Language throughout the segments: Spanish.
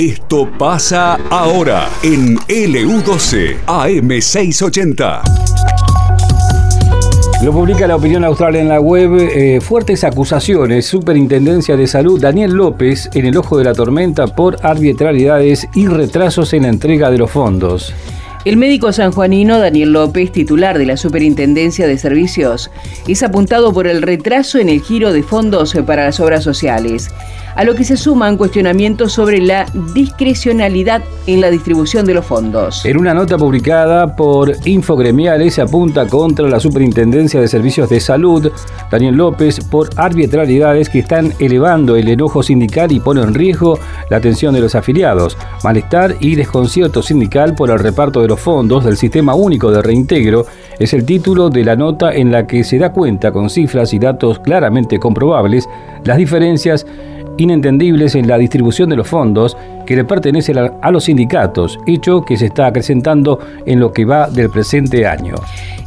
Esto pasa ahora en LU12 AM680. Lo publica la opinión austral en la web. Eh, fuertes acusaciones. Superintendencia de Salud Daniel López en el ojo de la tormenta por arbitrariedades y retrasos en la entrega de los fondos. El médico sanjuanino Daniel López, titular de la Superintendencia de Servicios, es apuntado por el retraso en el giro de fondos para las obras sociales a lo que se suman cuestionamientos sobre la discrecionalidad en la distribución de los fondos. En una nota publicada por Infogremiales se apunta contra la Superintendencia de Servicios de Salud, Daniel López, por arbitrariedades que están elevando el enojo sindical y ponen en riesgo la atención de los afiliados, malestar y desconcierto sindical por el reparto de los fondos del Sistema Único de Reintegro es el título de la nota en la que se da cuenta con cifras y datos claramente comprobables las diferencias inentendibles en la distribución de los fondos que le pertenecen a los sindicatos, hecho que se está acrecentando en lo que va del presente año.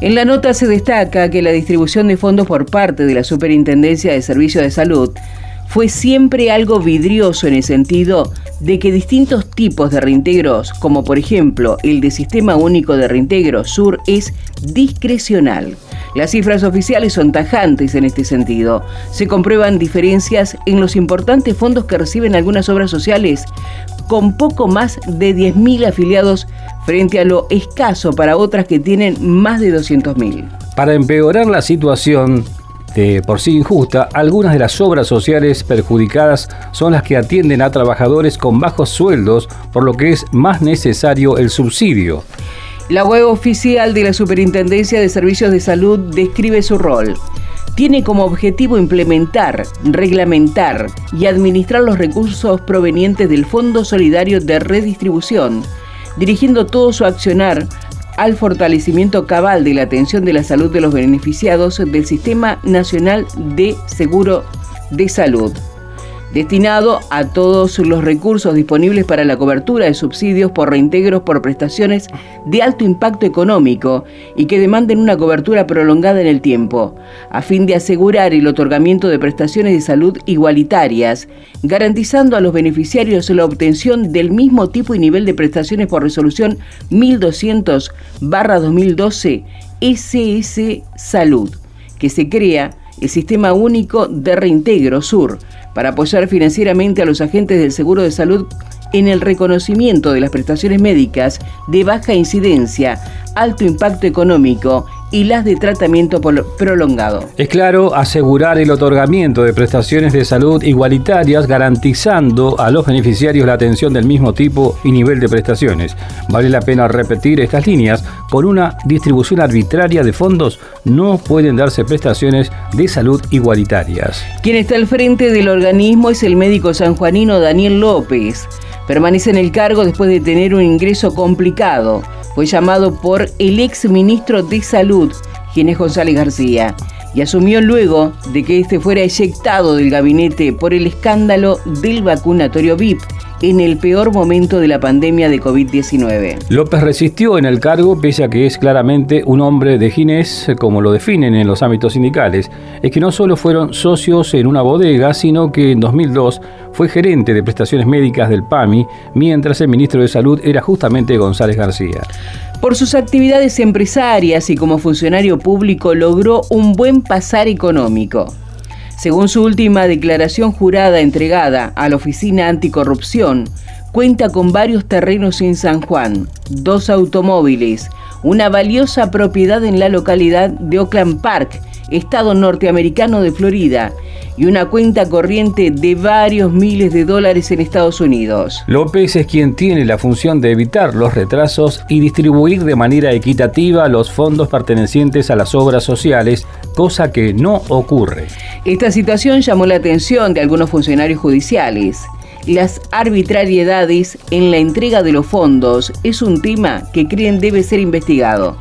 En la nota se destaca que la distribución de fondos por parte de la Superintendencia de Servicios de Salud fue siempre algo vidrioso en el sentido de que distintos tipos de reintegros, como por ejemplo el de Sistema Único de Reintegro Sur, es discrecional. Las cifras oficiales son tajantes en este sentido. Se comprueban diferencias en los importantes fondos que reciben algunas obras sociales, con poco más de 10.000 afiliados frente a lo escaso para otras que tienen más de 200.000. Para empeorar la situación, de por sí injusta, algunas de las obras sociales perjudicadas son las que atienden a trabajadores con bajos sueldos, por lo que es más necesario el subsidio. La web oficial de la Superintendencia de Servicios de Salud describe su rol. Tiene como objetivo implementar, reglamentar y administrar los recursos provenientes del Fondo Solidario de Redistribución, dirigiendo todo su accionar al fortalecimiento cabal de la atención de la salud de los beneficiados del Sistema Nacional de Seguro de Salud destinado a todos los recursos disponibles para la cobertura de subsidios por reintegros por prestaciones de alto impacto económico y que demanden una cobertura prolongada en el tiempo, a fin de asegurar el otorgamiento de prestaciones de salud igualitarias, garantizando a los beneficiarios la obtención del mismo tipo y nivel de prestaciones por resolución 1200-2012 SS Salud, que se crea el Sistema Único de Reintegro Sur, para apoyar financieramente a los agentes del seguro de salud en el reconocimiento de las prestaciones médicas de baja incidencia, alto impacto económico y las de tratamiento prolongado. Es claro, asegurar el otorgamiento de prestaciones de salud igualitarias garantizando a los beneficiarios la atención del mismo tipo y nivel de prestaciones. Vale la pena repetir estas líneas. Por una distribución arbitraria de fondos no pueden darse prestaciones de salud igualitarias. Quien está al frente del organismo es el médico sanjuanino Daniel López. Permanece en el cargo después de tener un ingreso complicado fue llamado por el ex ministro de Salud, Ginés González García, y asumió luego de que este fuera eyectado del gabinete por el escándalo del vacunatorio VIP en el peor momento de la pandemia de COVID-19. López resistió en el cargo pese a que es claramente un hombre de Ginés, como lo definen en los ámbitos sindicales. Es que no solo fueron socios en una bodega, sino que en 2002 fue gerente de prestaciones médicas del PAMI, mientras el ministro de Salud era justamente González García. Por sus actividades empresarias y como funcionario público logró un buen pasar económico. Según su última declaración jurada entregada a la Oficina Anticorrupción, cuenta con varios terrenos en San Juan, dos automóviles, una valiosa propiedad en la localidad de Oakland Park, estado norteamericano de Florida, y una cuenta corriente de varios miles de dólares en Estados Unidos. López es quien tiene la función de evitar los retrasos y distribuir de manera equitativa los fondos pertenecientes a las obras sociales, cosa que no ocurre. Esta situación llamó la atención de algunos funcionarios judiciales. Las arbitrariedades en la entrega de los fondos es un tema que creen debe ser investigado.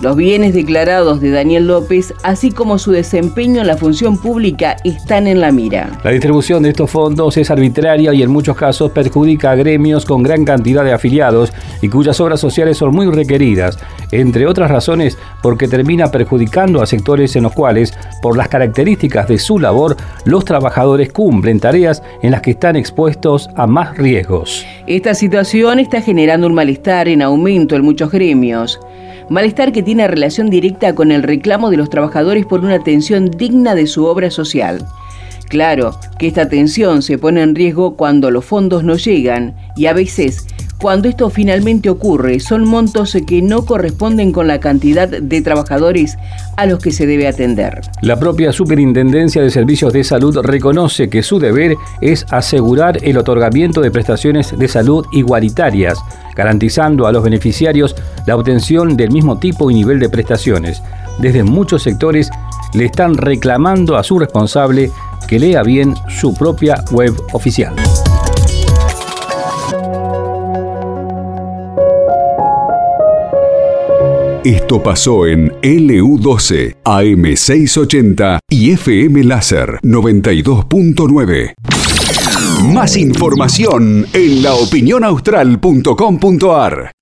Los bienes declarados de Daniel López, así como su desempeño en la función pública, están en la mira. La distribución de estos fondos es arbitraria y en muchos casos perjudica a gremios con gran cantidad de afiliados y cuyas obras sociales son muy requeridas, entre otras razones porque termina perjudicando a sectores en los cuales, por las características de su labor, los trabajadores cumplen tareas en las que están expuestos a más riesgos. Esta situación está generando un malestar en aumento en muchos gremios malestar que tiene relación directa con el reclamo de los trabajadores por una atención digna de su obra social. Claro que esta atención se pone en riesgo cuando los fondos no llegan y a veces cuando esto finalmente ocurre, son montos que no corresponden con la cantidad de trabajadores a los que se debe atender. La propia Superintendencia de Servicios de Salud reconoce que su deber es asegurar el otorgamiento de prestaciones de salud igualitarias, garantizando a los beneficiarios la obtención del mismo tipo y nivel de prestaciones. Desde muchos sectores le están reclamando a su responsable que lea bien su propia web oficial. Esto pasó en LU12, AM680 y FM Láser 92.9. Más información en laopinionaustral.com.ar.